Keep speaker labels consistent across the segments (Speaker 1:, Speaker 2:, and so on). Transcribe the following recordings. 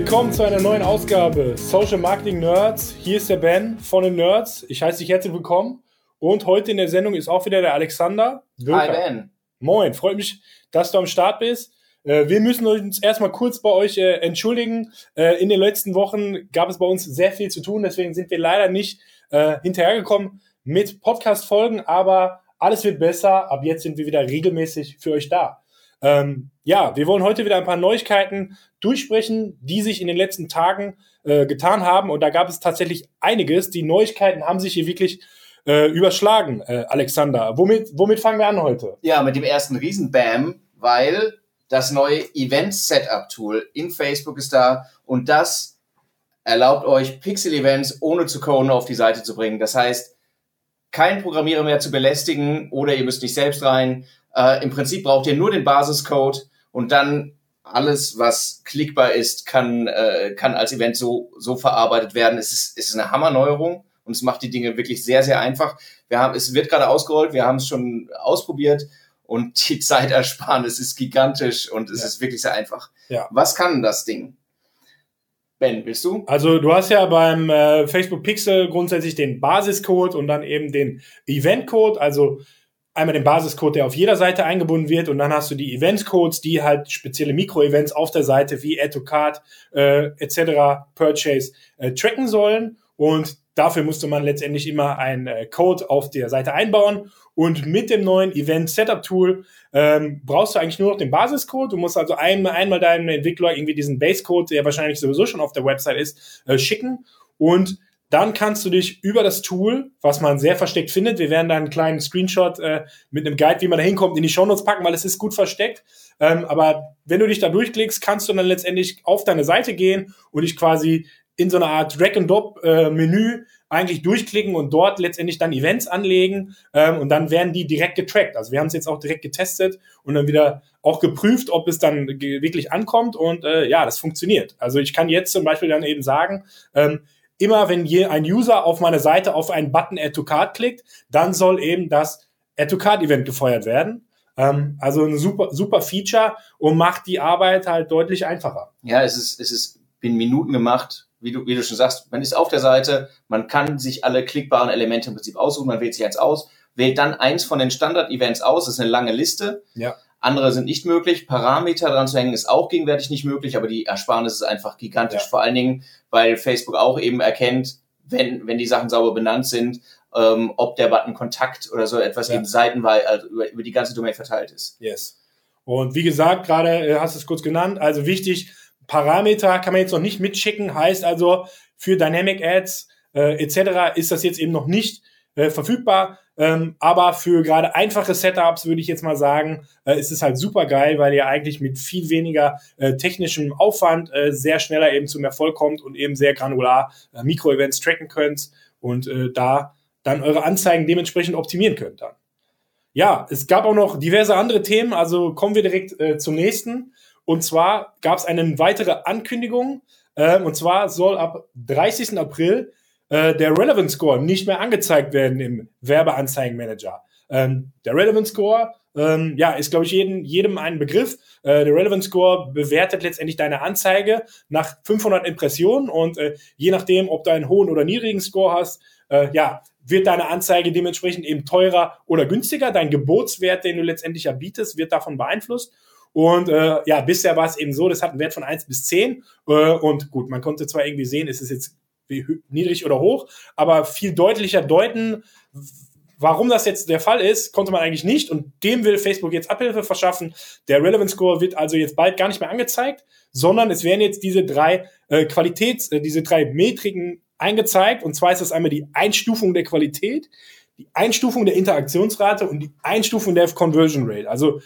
Speaker 1: Willkommen zu einer neuen Ausgabe Social Marketing Nerds. Hier ist der Ben von den Nerds. Ich heiße dich herzlich willkommen. Und heute in der Sendung ist auch wieder der Alexander.
Speaker 2: Wilker. Hi Ben.
Speaker 1: Moin, freut mich, dass du am Start bist. Äh, wir müssen uns erstmal kurz bei euch äh, entschuldigen. Äh, in den letzten Wochen gab es bei uns sehr viel zu tun, deswegen sind wir leider nicht hinterhergekommen mit Podcast-Folgen, aber alles wird besser. Ab jetzt sind wir wieder regelmäßig für euch da. Ähm, ja, wir wollen heute wieder ein paar Neuigkeiten durchsprechen, die sich in den letzten Tagen äh, getan haben. Und da gab es tatsächlich einiges. Die Neuigkeiten haben sich hier wirklich äh, überschlagen, äh, Alexander. Womit, womit fangen wir an heute?
Speaker 2: Ja, mit dem ersten Riesenbam, weil das neue Event-Setup-Tool in Facebook ist da und das erlaubt euch, Pixel-Events ohne zu coden auf die Seite zu bringen. Das heißt, kein Programmierer mehr zu belästigen oder ihr müsst nicht selbst rein. Äh, Im Prinzip braucht ihr nur den Basiscode und dann alles, was klickbar ist, kann, äh, kann als Event so, so verarbeitet werden. Es ist, es ist eine Hammerneuerung und es macht die Dinge wirklich sehr, sehr einfach. Wir haben, es wird gerade ausgerollt, wir haben es schon ausprobiert und die Zeitersparnis ist gigantisch und es ja. ist wirklich sehr einfach. Ja. Was kann das Ding? Ben, willst du?
Speaker 1: Also du hast ja beim äh, Facebook Pixel grundsätzlich den Basiscode und dann eben den Eventcode. Also einmal den Basiscode, der auf jeder Seite eingebunden wird und dann hast du die Eventcodes, die halt spezielle Mikro-Events auf der Seite wie Add to Card äh, etc. Purchase äh, tracken sollen und dafür musste man letztendlich immer einen äh, Code auf der Seite einbauen und mit dem neuen Event Setup Tool ähm, brauchst du eigentlich nur noch den Basiscode. Du musst also einmal, einmal deinem Entwickler irgendwie diesen Basecode, der wahrscheinlich sowieso schon auf der Website ist, äh, schicken und dann kannst du dich über das Tool, was man sehr versteckt findet, wir werden da einen kleinen Screenshot äh, mit einem Guide, wie man da hinkommt, in die Shownotes packen, weil es ist gut versteckt. Ähm, aber wenn du dich da durchklickst, kannst du dann letztendlich auf deine Seite gehen und dich quasi in so einer Art Drag-and-Drop-Menü eigentlich durchklicken und dort letztendlich dann Events anlegen ähm, und dann werden die direkt getrackt. Also wir haben es jetzt auch direkt getestet und dann wieder auch geprüft, ob es dann wirklich ankommt und äh, ja, das funktioniert. Also ich kann jetzt zum Beispiel dann eben sagen, ähm, immer wenn je ein User auf meine Seite auf einen Button Add to Card klickt, dann soll eben das Add to Card Event gefeuert werden. Ähm, also ein super, super Feature und macht die Arbeit halt deutlich einfacher.
Speaker 2: Ja, es ist, es ist in Minuten gemacht. Wie du, wie du schon sagst, man ist auf der Seite, man kann sich alle klickbaren Elemente im Prinzip aussuchen, man wählt sich eins aus, wählt dann eins von den Standard-Events aus, das ist eine lange Liste.
Speaker 1: Ja.
Speaker 2: Andere sind nicht möglich. Parameter dran zu hängen ist auch gegenwärtig nicht möglich, aber die Ersparnis ist einfach gigantisch. Ja. Vor allen Dingen, weil Facebook auch eben erkennt, wenn, wenn die Sachen sauber benannt sind, ähm, ob der Button Kontakt oder so etwas ja. eben seitenweise also über, über die ganze Domain verteilt ist.
Speaker 1: Yes. Und wie gesagt, gerade äh, hast du es kurz genannt, also wichtig, Parameter kann man jetzt noch nicht mitschicken, heißt also für Dynamic Ads äh, etc. ist das jetzt eben noch nicht äh, verfügbar. Ähm, aber für gerade einfache Setups würde ich jetzt mal sagen, äh, ist es halt super geil, weil ihr eigentlich mit viel weniger äh, technischem Aufwand äh, sehr schneller eben zum Erfolg kommt und eben sehr granular äh, Mikro-Events tracken könnt und äh, da dann eure Anzeigen dementsprechend optimieren könnt dann. Ja, es gab auch noch diverse andere Themen, also kommen wir direkt äh, zum nächsten. Und zwar gab es eine weitere Ankündigung, äh, und zwar soll ab 30. April äh, der Relevant Score nicht mehr angezeigt werden im Werbeanzeigenmanager. Ähm, der Relevant Score ähm, ja, ist, glaube ich, jedem, jedem ein Begriff. Äh, der Relevant Score bewertet letztendlich deine Anzeige nach 500 Impressionen und äh, je nachdem, ob du einen hohen oder niedrigen Score hast, äh, ja, wird deine Anzeige dementsprechend eben teurer oder günstiger. Dein Gebotswert, den du letztendlich erbietest, wird davon beeinflusst. Und äh, ja, bisher war es eben so, das hat einen Wert von 1 bis 10. Äh, und gut, man konnte zwar irgendwie sehen, ist es jetzt niedrig oder hoch, aber viel deutlicher deuten, Warum das jetzt der Fall ist, konnte man eigentlich nicht und dem will Facebook jetzt Abhilfe verschaffen. Der Relevance Score wird also jetzt bald gar nicht mehr angezeigt, sondern es werden jetzt diese drei äh, Qualitäts, äh, diese drei Metriken eingezeigt und zwar ist das einmal die Einstufung der Qualität, die Einstufung der Interaktionsrate und die Einstufung der Conversion Rate. Also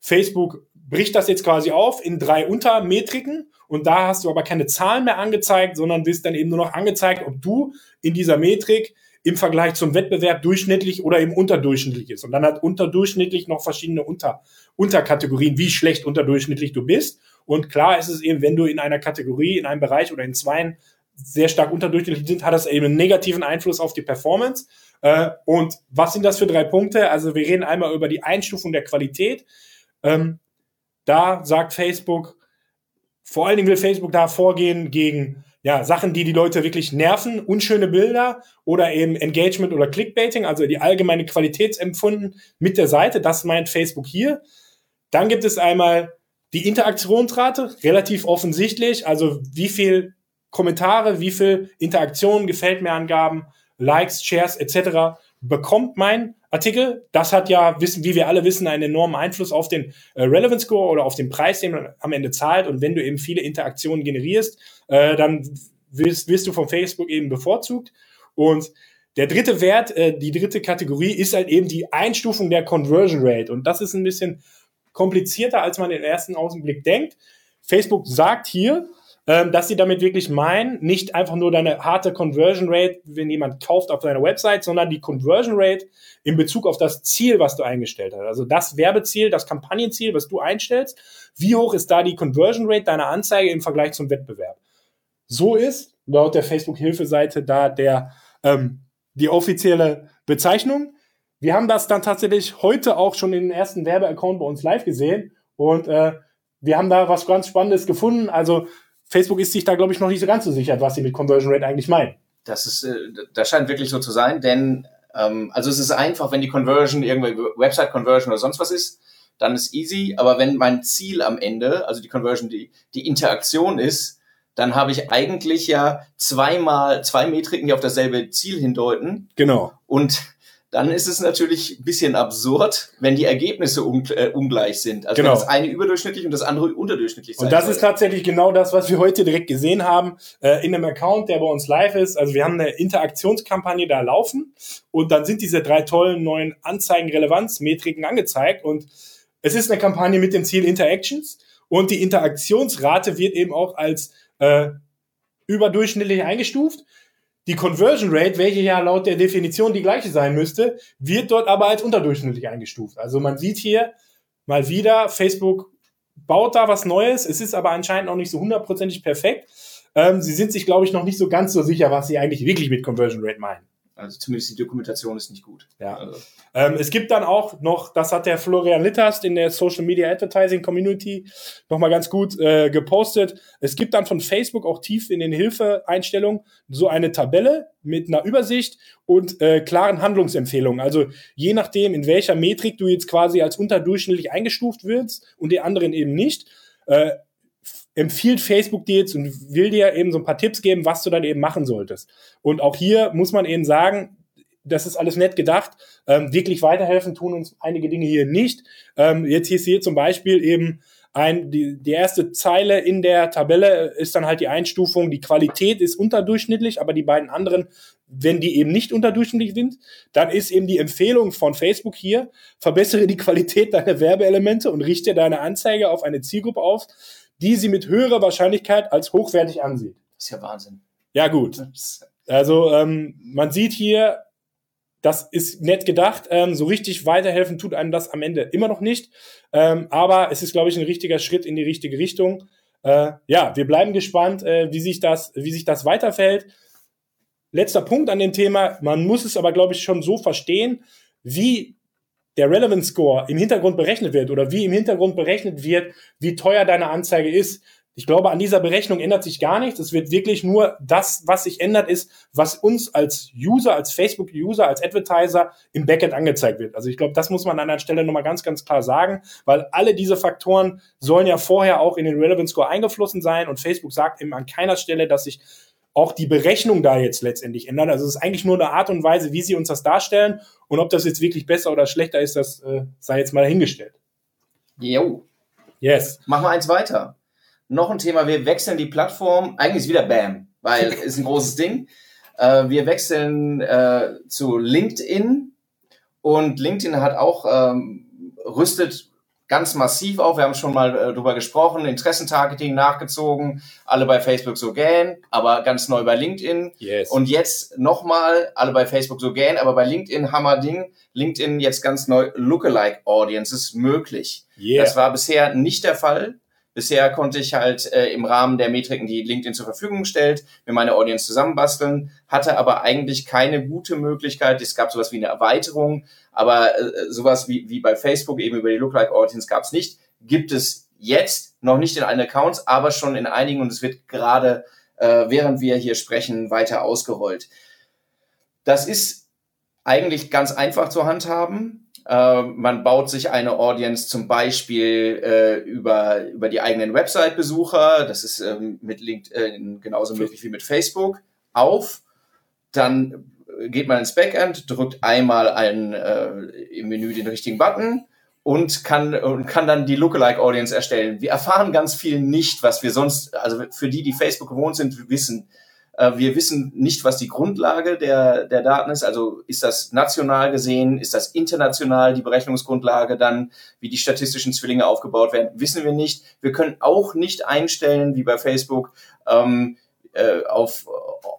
Speaker 1: Facebook bricht das jetzt quasi auf in drei Untermetriken und da hast du aber keine Zahlen mehr angezeigt, sondern wirst dann eben nur noch angezeigt, ob du in dieser Metrik im Vergleich zum Wettbewerb durchschnittlich oder eben unterdurchschnittlich ist. Und dann hat unterdurchschnittlich noch verschiedene Unter Unterkategorien, wie schlecht unterdurchschnittlich du bist. Und klar ist es eben, wenn du in einer Kategorie, in einem Bereich oder in zwei sehr stark unterdurchschnittlich sind, hat das eben einen negativen Einfluss auf die Performance. Äh, und was sind das für drei Punkte? Also wir reden einmal über die Einstufung der Qualität. Ähm, da sagt Facebook, vor allen Dingen will Facebook da vorgehen gegen ja, Sachen, die die Leute wirklich nerven, unschöne Bilder oder eben Engagement oder Clickbaiting, also die allgemeine Qualitätsempfunden mit der Seite. Das meint Facebook hier. Dann gibt es einmal die Interaktionsrate, relativ offensichtlich, also wie viel Kommentare, wie viel Interaktionen, gefällt mir Angaben, Likes, Shares etc. bekommt mein Artikel. Das hat ja, wissen, wie wir alle wissen, einen enormen Einfluss auf den äh, Relevance Score oder auf den Preis, den man am Ende zahlt. Und wenn du eben viele Interaktionen generierst, äh, dann wirst, wirst du von Facebook eben bevorzugt. Und der dritte Wert, äh, die dritte Kategorie ist halt eben die Einstufung der Conversion Rate. Und das ist ein bisschen komplizierter, als man im ersten Augenblick denkt. Facebook sagt hier, ähm, dass sie damit wirklich meinen, nicht einfach nur deine harte Conversion Rate, wenn jemand kauft auf deiner Website, sondern die Conversion Rate in Bezug auf das Ziel, was du eingestellt hast. Also das Werbeziel, das Kampagnenziel, was du einstellst. Wie hoch ist da die Conversion Rate deiner Anzeige im Vergleich zum Wettbewerb? So ist laut der Facebook-Hilfeseite da der ähm, die offizielle Bezeichnung. Wir haben das dann tatsächlich heute auch schon in den ersten Werbeaccount bei uns live gesehen und äh, wir haben da was ganz Spannendes gefunden. Also Facebook ist sich da, glaube ich, noch nicht so ganz so sicher, was sie mit Conversion Rate eigentlich meinen.
Speaker 2: Das ist, äh, das scheint wirklich so zu sein, denn ähm, also es ist einfach, wenn die Conversion irgendwie Website Conversion oder sonst was ist, dann ist easy. Aber wenn mein Ziel am Ende, also die Conversion, die, die Interaktion ist, dann habe ich eigentlich ja zweimal zwei Metriken, die auf dasselbe Ziel hindeuten.
Speaker 1: Genau.
Speaker 2: Und dann ist es natürlich ein bisschen absurd, wenn die Ergebnisse äh, ungleich sind. Also genau. wenn das eine überdurchschnittlich und das andere unterdurchschnittlich
Speaker 1: ist. Und das soll. ist tatsächlich genau das, was wir heute direkt gesehen haben äh, in einem Account, der bei uns live ist. Also wir haben eine Interaktionskampagne da laufen und dann sind diese drei tollen neuen Anzeigenrelevanzmetriken angezeigt und es ist eine Kampagne mit dem Ziel Interactions und die Interaktionsrate wird eben auch als äh, überdurchschnittlich eingestuft. Die Conversion Rate, welche ja laut der Definition die gleiche sein müsste, wird dort aber als unterdurchschnittlich eingestuft. Also man sieht hier mal wieder, Facebook baut da was Neues. Es ist aber anscheinend auch nicht so hundertprozentig perfekt. Ähm, sie sind sich, glaube ich, noch nicht so ganz so sicher, was sie eigentlich wirklich mit Conversion Rate meinen.
Speaker 2: Also zumindest die Dokumentation ist nicht gut.
Speaker 1: Ja.
Speaker 2: Also.
Speaker 1: Ähm, es gibt dann auch noch, das hat der Florian Littast in der Social Media Advertising Community nochmal ganz gut äh, gepostet. Es gibt dann von Facebook auch tief in den Hilfeeinstellungen so eine Tabelle mit einer Übersicht und äh, klaren Handlungsempfehlungen. Also je nachdem, in welcher Metrik du jetzt quasi als unterdurchschnittlich eingestuft wirst und die anderen eben nicht, äh, empfiehlt Facebook dir jetzt und will dir eben so ein paar Tipps geben, was du dann eben machen solltest. Und auch hier muss man eben sagen, das ist alles nett gedacht. Ähm, wirklich weiterhelfen tun uns einige Dinge hier nicht. Ähm, jetzt hier ist hier zum Beispiel eben ein, die, die erste Zeile in der Tabelle ist dann halt die Einstufung. Die Qualität ist unterdurchschnittlich, aber die beiden anderen, wenn die eben nicht unterdurchschnittlich sind, dann ist eben die Empfehlung von Facebook hier, verbessere die Qualität deiner Werbeelemente und richte deine Anzeige auf eine Zielgruppe auf, die sie mit höherer Wahrscheinlichkeit als hochwertig ansieht.
Speaker 2: Das ist ja Wahnsinn.
Speaker 1: Ja, gut. Also ähm, man sieht hier, das ist nett gedacht. Ähm, so richtig weiterhelfen tut einem das am Ende immer noch nicht. Ähm, aber es ist, glaube ich, ein richtiger Schritt in die richtige Richtung. Äh, ja, wir bleiben gespannt, äh, wie sich das, wie sich das weiterfällt. Letzter Punkt an dem Thema. Man muss es aber, glaube ich, schon so verstehen, wie der Relevance Score im Hintergrund berechnet wird oder wie im Hintergrund berechnet wird, wie teuer deine Anzeige ist. Ich glaube, an dieser Berechnung ändert sich gar nichts. Es wird wirklich nur das, was sich ändert, ist, was uns als User, als Facebook-User, als Advertiser im Backend angezeigt wird. Also ich glaube, das muss man an der Stelle nochmal ganz, ganz klar sagen, weil alle diese Faktoren sollen ja vorher auch in den Relevance Score eingeflossen sein und Facebook sagt eben an keiner Stelle, dass sich auch die Berechnung da jetzt letztendlich ändern. Also es ist eigentlich nur eine Art und Weise, wie sie uns das darstellen. Und ob das jetzt wirklich besser oder schlechter ist, das äh, sei jetzt mal dahingestellt.
Speaker 2: Jo.
Speaker 1: Yes.
Speaker 2: Machen wir eins weiter. Noch ein Thema, wir wechseln die Plattform. Eigentlich ist wieder BAM, weil ist ein großes Ding. Äh, wir wechseln äh, zu LinkedIn und LinkedIn hat auch ähm, rüstet ganz massiv auf. Wir haben schon mal äh, drüber gesprochen, Interessentargeting nachgezogen, alle bei Facebook so gähn, aber ganz neu bei LinkedIn.
Speaker 1: Yes.
Speaker 2: Und jetzt nochmal, alle bei Facebook so gähn, aber bei LinkedIn Hammerding, LinkedIn jetzt ganz neu Lookalike Audiences möglich. Yeah. Das war bisher nicht der Fall. Bisher konnte ich halt äh, im Rahmen der Metriken, die LinkedIn zur Verfügung stellt, mir meine Audience zusammenbasteln, hatte aber eigentlich keine gute Möglichkeit. Es gab sowas wie eine Erweiterung, aber äh, sowas wie, wie bei Facebook eben über die Lookalike Audience gab es nicht. Gibt es jetzt noch nicht in allen Accounts, aber schon in einigen und es wird gerade, äh, während wir hier sprechen, weiter ausgerollt. Das ist eigentlich ganz einfach zu handhaben. Äh, man baut sich eine Audience zum Beispiel äh, über, über die eigenen Website-Besucher, das ist ähm, mit LinkedIn genauso möglich wie mit Facebook, auf. Dann geht man ins Backend, drückt einmal einen, äh, im Menü den richtigen Button und kann, und kann dann die Lookalike Audience erstellen. Wir erfahren ganz viel nicht, was wir sonst, also für die, die Facebook gewohnt sind, wissen. Äh, wir wissen nicht, was die Grundlage der, der Daten ist. Also ist das national gesehen, ist das international die Berechnungsgrundlage dann, wie die statistischen Zwillinge aufgebaut werden, wissen wir nicht. Wir können auch nicht einstellen, wie bei Facebook, ähm, äh, auf,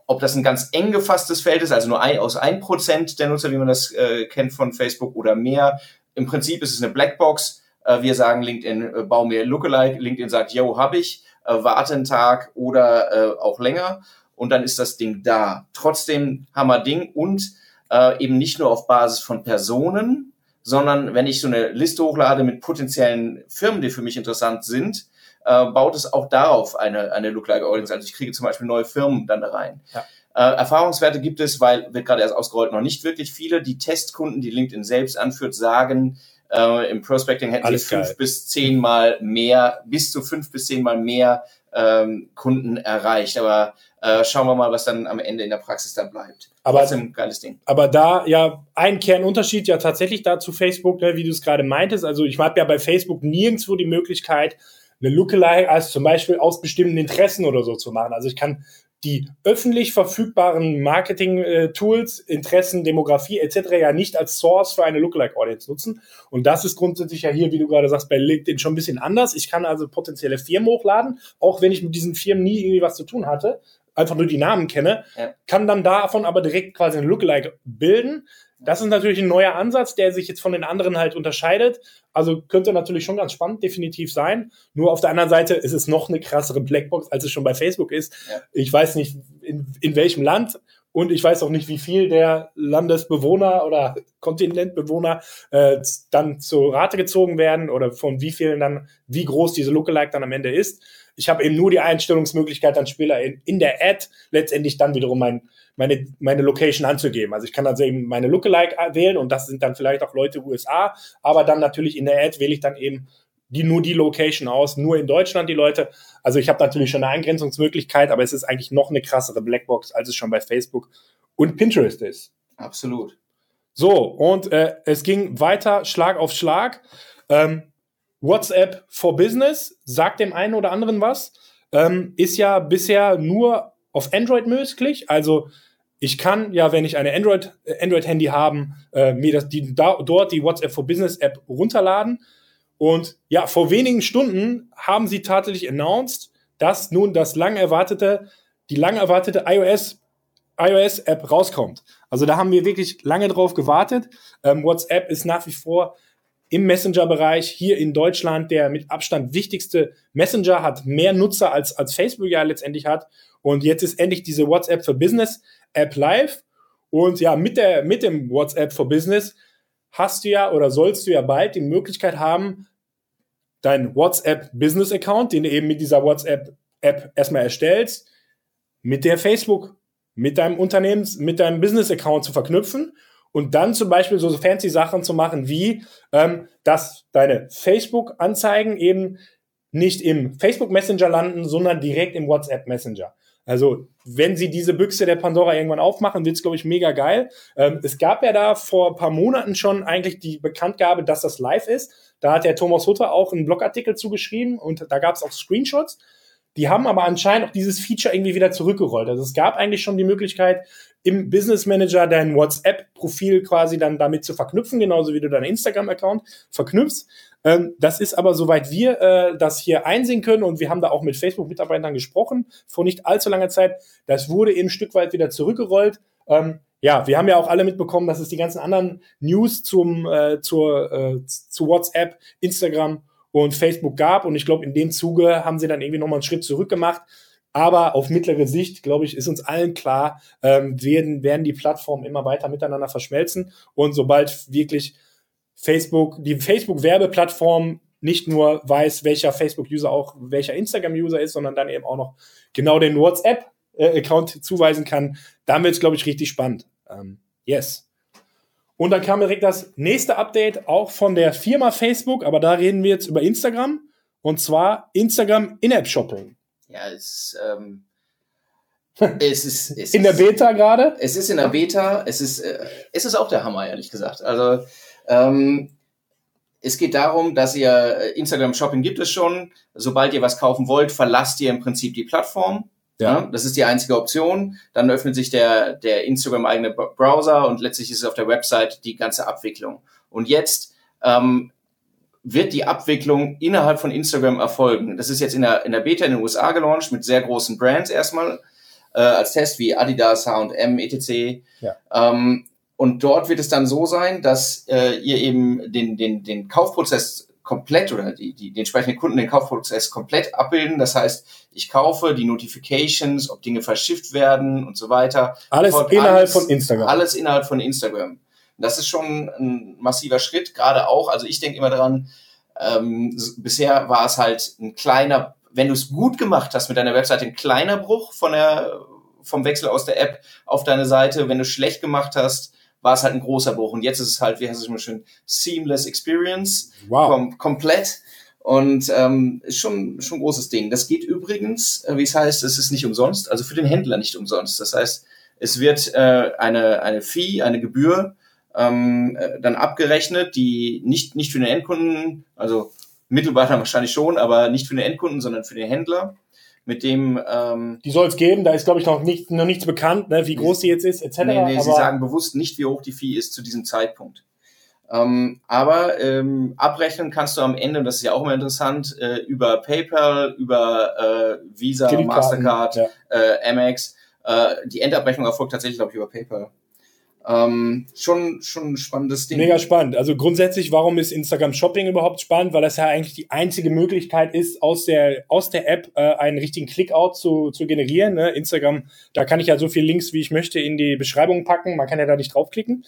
Speaker 2: ob das ein ganz eng gefasstes Feld ist, also nur ein, aus ein Prozent der Nutzer, wie man das äh, kennt von Facebook oder mehr. Im Prinzip ist es eine Blackbox. Äh, wir sagen LinkedIn, äh, bau mir Lookalike. LinkedIn sagt, yo, hab ich, äh, warte einen Tag oder äh, auch länger. Und dann ist das Ding da. Trotzdem Hammer Ding und äh, eben nicht nur auf Basis von Personen, sondern wenn ich so eine Liste hochlade mit potenziellen Firmen, die für mich interessant sind, äh, baut es auch darauf eine, eine Lookalike Audience. Also ich kriege zum Beispiel neue Firmen dann da rein. Ja. Äh, Erfahrungswerte gibt es, weil wird gerade erst ausgerollt, noch nicht wirklich viele. Die Testkunden, die LinkedIn selbst anführt, sagen, äh, im Prospecting hätten Alles sie fünf geil. bis zehnmal mehr, bis zu fünf bis zehnmal mehr ähm, Kunden erreicht. Aber äh, schauen wir mal, was dann am Ende in der Praxis dann bleibt.
Speaker 1: Aber ein geiles Ding. Aber da ja ein Kernunterschied ja tatsächlich da zu Facebook, ne, wie du es gerade meintest. Also ich habe ja bei Facebook nirgendwo die Möglichkeit, eine Lookalike als zum Beispiel aus bestimmten Interessen oder so zu machen. Also ich kann die öffentlich verfügbaren Marketing-Tools, Interessen, Demografie etc. ja nicht als Source für eine Lookalike-Audience nutzen. Und das ist grundsätzlich ja hier, wie du gerade sagst, bei LinkedIn schon ein bisschen anders. Ich kann also potenzielle Firmen hochladen, auch wenn ich mit diesen Firmen nie irgendwie was zu tun hatte, einfach nur die Namen kenne, ja. kann dann davon aber direkt quasi eine Lookalike bilden. Das ist natürlich ein neuer Ansatz, der sich jetzt von den anderen halt unterscheidet. Also könnte natürlich schon ganz spannend, definitiv sein. Nur auf der anderen Seite ist es noch eine krassere Blackbox, als es schon bei Facebook ist. Ja. Ich weiß nicht, in, in welchem Land und ich weiß auch nicht, wie viel der Landesbewohner oder Kontinentbewohner äh, dann zur Rate gezogen werden oder von wie vielen dann, wie groß diese Lookalike dann am Ende ist. Ich habe eben nur die Einstellungsmöglichkeit, dann später in, in der Ad letztendlich dann wiederum mein meine, meine Location anzugeben. Also ich kann also eben meine Lookalike wählen und das sind dann vielleicht auch Leute USA, aber dann natürlich in der Ad wähle ich dann eben die, nur die Location aus, nur in Deutschland die Leute. Also ich habe natürlich schon eine Eingrenzungsmöglichkeit, aber es ist eigentlich noch eine krassere Blackbox, als es schon bei Facebook und Pinterest ist.
Speaker 2: Absolut.
Speaker 1: So, und äh, es ging weiter Schlag auf Schlag. Ähm, WhatsApp for Business sagt dem einen oder anderen was. Ähm, ist ja bisher nur auf Android möglich. Also ich kann ja, wenn ich eine Android, äh, Android-Handy haben, äh, mir das, die, da, dort die WhatsApp for Business App runterladen. Und ja, vor wenigen Stunden haben sie tatsächlich announced, dass nun das lang erwartete, die lang erwartete iOS, iOS App rauskommt. Also da haben wir wirklich lange drauf gewartet. Ähm, WhatsApp ist nach wie vor im Messenger-Bereich hier in Deutschland der mit Abstand wichtigste Messenger, hat mehr Nutzer als, als Facebook ja letztendlich hat. Und jetzt ist endlich diese WhatsApp für Business App live. Und ja, mit, der, mit dem WhatsApp for Business hast du ja oder sollst du ja bald die Möglichkeit haben, dein WhatsApp Business Account, den du eben mit dieser WhatsApp App erstmal erstellst, mit der Facebook, mit deinem Unternehmens, mit deinem Business Account zu verknüpfen und dann zum Beispiel so fancy Sachen zu machen wie, ähm, dass deine Facebook-Anzeigen eben nicht im Facebook Messenger landen, sondern direkt im WhatsApp Messenger. Also, wenn sie diese Büchse der Pandora irgendwann aufmachen, wird's glaube ich, mega geil. Ähm, es gab ja da vor ein paar Monaten schon eigentlich die Bekanntgabe, dass das live ist. Da hat der Thomas Hutter auch einen Blogartikel zugeschrieben und da gab's auch Screenshots. Die haben aber anscheinend auch dieses Feature irgendwie wieder zurückgerollt. Also es gab eigentlich schon die Möglichkeit, im Business Manager dein WhatsApp-Profil quasi dann damit zu verknüpfen, genauso wie du deinen Instagram-Account verknüpfst. Ähm, das ist aber, soweit wir äh, das hier einsehen können, und wir haben da auch mit Facebook-Mitarbeitern gesprochen, vor nicht allzu langer Zeit, das wurde eben ein Stück weit wieder zurückgerollt. Ähm, ja, wir haben ja auch alle mitbekommen, dass es die ganzen anderen News zum, äh, zur, äh, zu WhatsApp, Instagram und Facebook gab. Und ich glaube, in dem Zuge haben sie dann irgendwie nochmal einen Schritt zurück gemacht. Aber auf mittlere Sicht, glaube ich, ist uns allen klar, ähm, werden, werden die Plattformen immer weiter miteinander verschmelzen. Und sobald wirklich Facebook, die Facebook-Werbeplattform nicht nur weiß, welcher Facebook-User auch welcher Instagram-User ist, sondern dann eben auch noch genau den WhatsApp-Account zuweisen kann. Dann wird es, glaube ich, richtig spannend. Ähm, yes. Und dann kam direkt das nächste Update auch von der Firma Facebook, aber da reden wir jetzt über Instagram. Und zwar Instagram In-App-Shopping.
Speaker 2: Ja, es, ähm, es ist. Es
Speaker 1: in der Beta gerade?
Speaker 2: Es ist in der Beta. Es ist, äh, es ist auch der Hammer, ehrlich gesagt. Also, ähm, es geht darum, dass ihr äh, Instagram Shopping gibt es schon. Sobald ihr was kaufen wollt, verlasst ihr im Prinzip die Plattform. Ja. ja. das ist die einzige Option. Dann öffnet sich der, der Instagram eigene Browser und letztlich ist es auf der Website die ganze Abwicklung. Und jetzt ähm, wird die Abwicklung innerhalb von Instagram erfolgen. Das ist jetzt in der, in der Beta in den USA gelauncht mit sehr großen Brands erstmal äh, als Test wie Adidas, H&M, etc. Ja. Ähm, und dort wird es dann so sein, dass äh, ihr eben den, den, den Kaufprozess komplett oder die, die, die entsprechenden Kunden den Kaufprozess komplett abbilden. Das heißt, ich kaufe die Notifications, ob Dinge verschifft werden und so weiter.
Speaker 1: Alles innerhalb alles, von Instagram.
Speaker 2: Alles innerhalb von Instagram. Das ist schon ein massiver Schritt, gerade auch. Also ich denke immer dran, ähm, bisher war es halt ein kleiner, wenn du es gut gemacht hast mit deiner Webseite, ein kleiner Bruch von der, vom Wechsel aus der App auf deine Seite. Wenn du schlecht gemacht hast, war es halt ein großer Bruch. Und jetzt ist es halt, wie heißt es immer schön, seamless experience. Wow. Kom komplett. Und ähm, ist schon, schon ein großes Ding. Das geht übrigens, äh, wie es heißt, es ist nicht umsonst, also für den Händler nicht umsonst. Das heißt, es wird äh, eine, eine Fee, eine Gebühr ähm, äh, dann abgerechnet, die nicht, nicht für den Endkunden, also dann wahrscheinlich schon, aber nicht für den Endkunden, sondern für den Händler mit dem. Ähm,
Speaker 1: die soll es geben, da ist, glaube ich, noch, nicht, noch nichts bekannt, ne, wie groß die jetzt ist, etc.
Speaker 2: Nee, nee, sie sagen bewusst nicht, wie hoch die Fee ist zu diesem Zeitpunkt. Ähm, aber ähm, abrechnen kannst du am Ende, und das ist ja auch immer interessant, äh, über PayPal, über äh, Visa, Mastercard, ja. äh, Amex. Äh, die Endabrechnung erfolgt tatsächlich, glaube ich, über PayPal. Ähm, schon, schon ein spannendes Ding.
Speaker 1: Mega spannend. Also grundsätzlich, warum ist Instagram Shopping überhaupt spannend? Weil das ja eigentlich die einzige Möglichkeit ist, aus der, aus der App äh, einen richtigen Clickout zu, zu generieren. Ne? Instagram, da kann ich ja so viele Links, wie ich möchte, in die Beschreibung packen. Man kann ja da nicht draufklicken.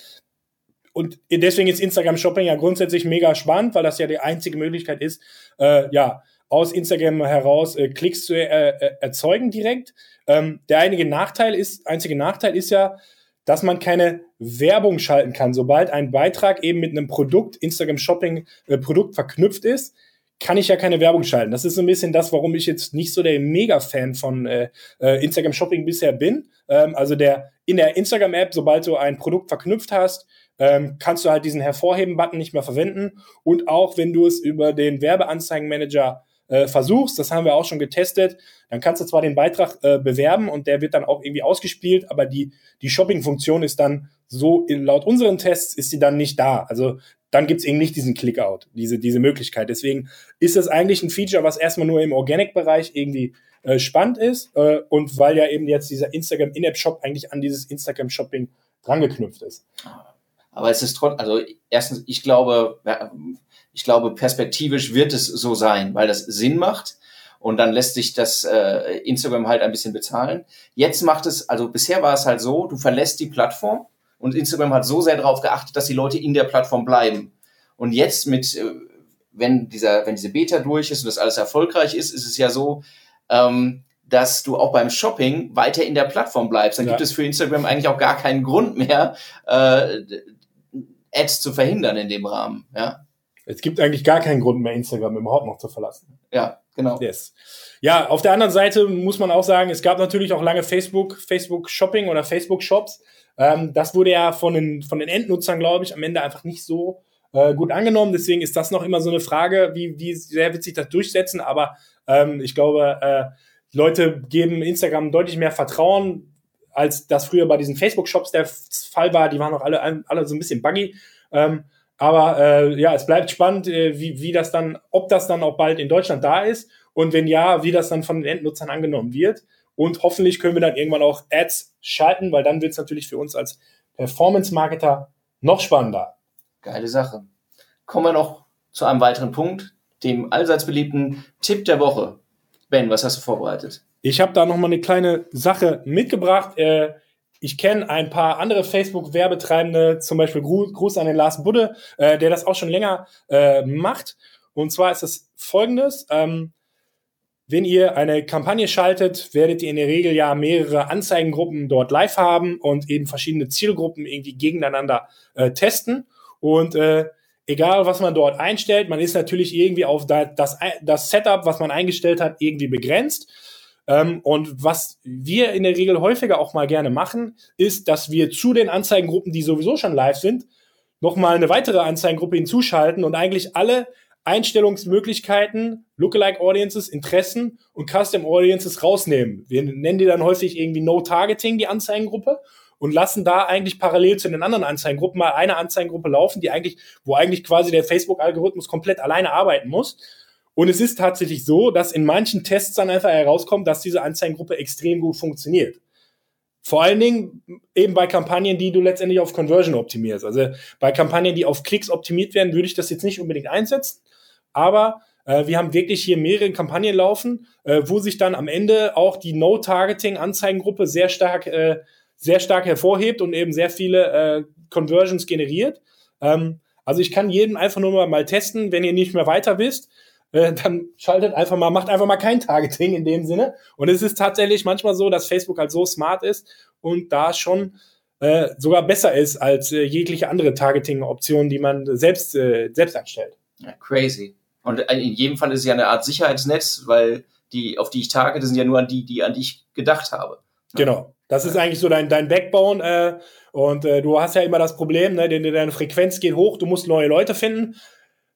Speaker 1: Und deswegen ist Instagram Shopping ja grundsätzlich mega spannend, weil das ja die einzige Möglichkeit ist, äh, ja, aus Instagram heraus äh, Klicks zu äh, äh erzeugen direkt. Ähm, der einige Nachteil ist, einzige Nachteil ist ja, dass man keine Werbung schalten kann. Sobald ein Beitrag eben mit einem Produkt, Instagram Shopping äh, Produkt verknüpft ist, kann ich ja keine Werbung schalten. Das ist so ein bisschen das, warum ich jetzt nicht so der Mega-Fan von äh, äh, Instagram Shopping bisher bin. Ähm, also der in der Instagram-App, sobald du ein Produkt verknüpft hast, ähm, kannst du halt diesen Hervorheben-Button nicht mehr verwenden. Und auch wenn du es über den Werbeanzeigenmanager äh, versuchst, das haben wir auch schon getestet, dann kannst du zwar den Beitrag äh, bewerben und der wird dann auch irgendwie ausgespielt, aber die, die Shopping-Funktion ist dann so, laut unseren Tests ist sie dann nicht da. Also dann gibt's eben nicht diesen Clickout, diese, diese Möglichkeit. Deswegen ist das eigentlich ein Feature, was erstmal nur im Organic-Bereich irgendwie äh, spannend ist äh, und weil ja eben jetzt dieser Instagram In-App-Shop eigentlich an dieses Instagram-Shopping drangeknüpft ist.
Speaker 2: Aber es ist trotzdem, also erstens, ich glaube, ich glaube, perspektivisch wird es so sein, weil das Sinn macht und dann lässt sich das äh, Instagram halt ein bisschen bezahlen. Jetzt macht es, also bisher war es halt so, du verlässt die Plattform und Instagram hat so sehr darauf geachtet, dass die Leute in der Plattform bleiben. Und jetzt mit, äh, wenn dieser, wenn diese Beta durch ist und das alles erfolgreich ist, ist es ja so, ähm, dass du auch beim Shopping weiter in der Plattform bleibst. Dann ja. gibt es für Instagram eigentlich auch gar keinen Grund mehr, äh, Ads zu verhindern in dem Rahmen. Ja.
Speaker 1: Es gibt eigentlich gar keinen Grund mehr, Instagram überhaupt noch zu verlassen.
Speaker 2: Ja, genau.
Speaker 1: Yes. Ja, auf der anderen Seite muss man auch sagen, es gab natürlich auch lange Facebook, Facebook Shopping oder Facebook Shops. Ähm, das wurde ja von den, von den Endnutzern, glaube ich, am Ende einfach nicht so äh, gut angenommen. Deswegen ist das noch immer so eine Frage, wie, wie sehr wird sich das durchsetzen. Aber ähm, ich glaube, äh, Leute geben Instagram deutlich mehr Vertrauen, als das früher bei diesen Facebook-Shops der Fall war. Die waren auch alle, alle so ein bisschen buggy. Ähm, aber äh, ja, es bleibt spannend, äh, wie, wie das dann, ob das dann auch bald in Deutschland da ist und wenn ja, wie das dann von den Endnutzern angenommen wird. Und hoffentlich können wir dann irgendwann auch Ads schalten, weil dann wird es natürlich für uns als Performance-Marketer noch spannender.
Speaker 2: Geile Sache. Kommen wir noch zu einem weiteren Punkt, dem allseits beliebten Tipp der Woche. Ben, was hast du vorbereitet?
Speaker 1: Ich habe da noch mal eine kleine Sache mitgebracht. Äh, ich kenne ein paar andere Facebook-Werbetreibende, zum Beispiel Gruß, an den Lars Budde, äh, der das auch schon länger äh, macht. Und zwar ist es folgendes. Ähm, wenn ihr eine Kampagne schaltet, werdet ihr in der Regel ja mehrere Anzeigengruppen dort live haben und eben verschiedene Zielgruppen irgendwie gegeneinander äh, testen. Und äh, egal, was man dort einstellt, man ist natürlich irgendwie auf das, das Setup, was man eingestellt hat, irgendwie begrenzt. Ähm, und was wir in der Regel häufiger auch mal gerne machen, ist, dass wir zu den Anzeigengruppen, die sowieso schon live sind, nochmal eine weitere Anzeigengruppe hinzuschalten und eigentlich alle Einstellungsmöglichkeiten, Lookalike Audiences, Interessen und Custom Audiences rausnehmen. Wir nennen die dann häufig irgendwie No Targeting, die Anzeigengruppe, und lassen da eigentlich parallel zu den anderen Anzeigengruppen mal eine Anzeigengruppe laufen, die eigentlich, wo eigentlich quasi der Facebook-Algorithmus komplett alleine arbeiten muss. Und es ist tatsächlich so, dass in manchen Tests dann einfach herauskommt, dass diese Anzeigengruppe extrem gut funktioniert. Vor allen Dingen eben bei Kampagnen, die du letztendlich auf Conversion optimierst. Also bei Kampagnen, die auf Klicks optimiert werden, würde ich das jetzt nicht unbedingt einsetzen. Aber äh, wir haben wirklich hier mehrere Kampagnen laufen, äh, wo sich dann am Ende auch die No-Targeting-Anzeigengruppe sehr stark, äh, sehr stark hervorhebt und eben sehr viele äh, Conversions generiert. Ähm, also ich kann jedem einfach nur mal testen, wenn ihr nicht mehr weiter wisst, äh, dann schaltet einfach mal, macht einfach mal kein Targeting in dem Sinne. Und es ist tatsächlich manchmal so, dass Facebook halt so smart ist und da schon äh, sogar besser ist als äh, jegliche andere Targeting-Option, die man selbst, äh, selbst anstellt.
Speaker 2: Ja, crazy. Und in jedem Fall ist es ja eine Art Sicherheitsnetz, weil die, auf die ich targete, sind ja nur an die, die an dich gedacht habe.
Speaker 1: Genau. Das ist eigentlich so dein, dein Backbone. Äh, und äh, du hast ja immer das Problem, ne, deine Frequenz geht hoch, du musst neue Leute finden.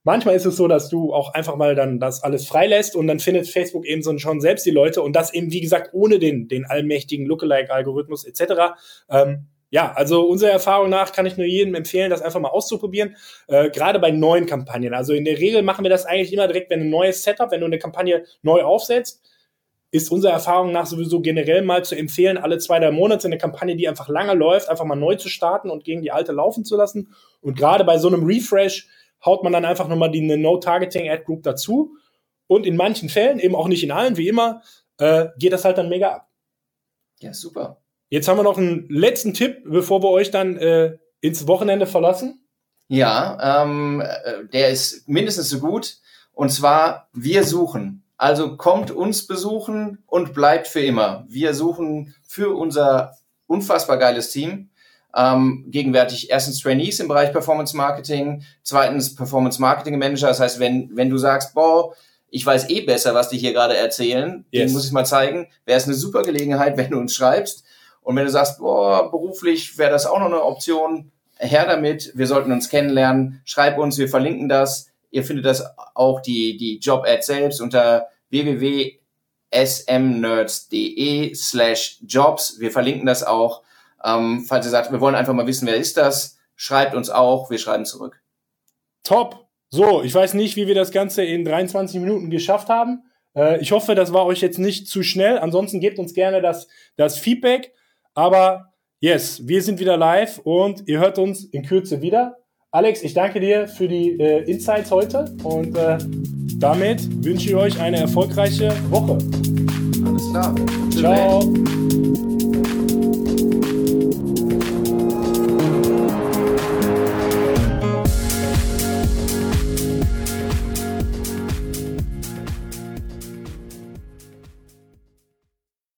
Speaker 1: Manchmal ist es so, dass du auch einfach mal dann das alles freilässt und dann findet Facebook eben so schon selbst die Leute und das eben, wie gesagt, ohne den, den allmächtigen Lookalike-Algorithmus etc. Ähm, ja, also unserer Erfahrung nach kann ich nur jedem empfehlen, das einfach mal auszuprobieren, äh, gerade bei neuen Kampagnen. Also in der Regel machen wir das eigentlich immer direkt, wenn ein neues Setup, wenn du eine Kampagne neu aufsetzt, ist unserer Erfahrung nach sowieso generell mal zu empfehlen, alle zwei, drei Monate eine Kampagne, die einfach lange läuft, einfach mal neu zu starten und gegen die alte laufen zu lassen. Und gerade bei so einem Refresh haut man dann einfach nochmal die No-Targeting-Ad-Group dazu. Und in manchen Fällen, eben auch nicht in allen, wie immer, äh, geht das halt dann mega ab.
Speaker 2: Ja, super.
Speaker 1: Jetzt haben wir noch einen letzten Tipp, bevor wir euch dann äh, ins Wochenende verlassen.
Speaker 2: Ja, ähm, äh, der ist mindestens so gut. Und zwar, wir suchen. Also kommt uns besuchen und bleibt für immer. Wir suchen für unser unfassbar geiles Team ähm, gegenwärtig erstens Trainees im Bereich Performance Marketing, zweitens Performance Marketing Manager. Das heißt, wenn, wenn du sagst, boah, ich weiß eh besser, was die hier gerade erzählen, yes. den muss ich mal zeigen, wäre es eine super Gelegenheit, wenn du uns schreibst. Und wenn du sagst, boah, beruflich wäre das auch noch eine Option, her damit, wir sollten uns kennenlernen, schreib uns, wir verlinken das. Ihr findet das auch die, die Job-Ad selbst unter www.smnerds.de slash jobs. Wir verlinken das auch. Ähm, falls ihr sagt, wir wollen einfach mal wissen, wer ist das, schreibt uns auch, wir schreiben zurück.
Speaker 1: Top. So, ich weiß nicht, wie wir das Ganze in 23 Minuten geschafft haben. Äh, ich hoffe, das war euch jetzt nicht zu schnell. Ansonsten gebt uns gerne das, das Feedback. Aber yes, wir sind wieder live und ihr hört uns in Kürze wieder. Alex, ich danke dir für die äh, Insights heute und äh, damit wünsche ich euch eine erfolgreiche Woche.
Speaker 2: Alles klar.
Speaker 1: Ciao.